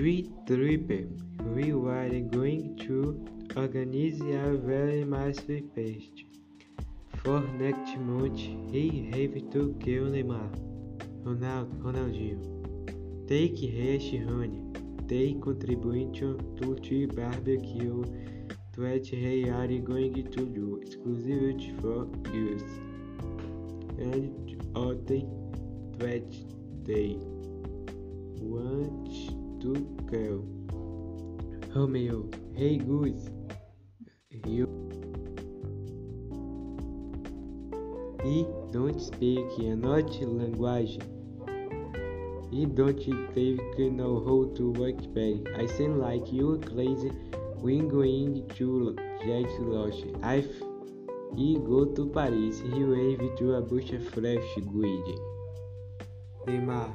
Tripped. We were going to organize a very massive feast. For next month, he have to kill Neymar. Ronaldo, Ronaldinho. Take hash honey. Take contribution to the barbecue that he are going to do exclusively for use. And other that they want to kill. Romeo, hey Goose, you he don't speak another language. He don't take know how to work back. I seem like you crazy when going to jet lost. I go to Paris. He wave to a bush of fresh guide. Neymar,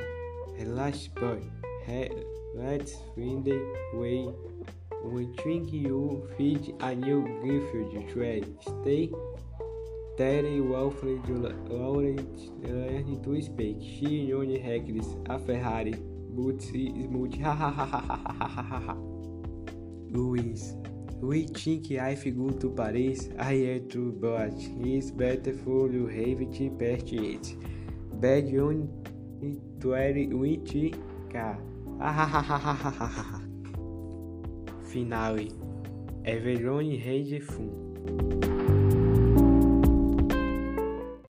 relax boy. Hey, Let's find a way we think you feed a new Greenfield thread. Stay Terry Walfred Lawrence learn to speak. She only hacked a Ferrari, but she is multi. Luiz. We think I've go to Paris, I am too but it's better for you have it past it. Bad on 20k. Finale. Everone Rei de Fun.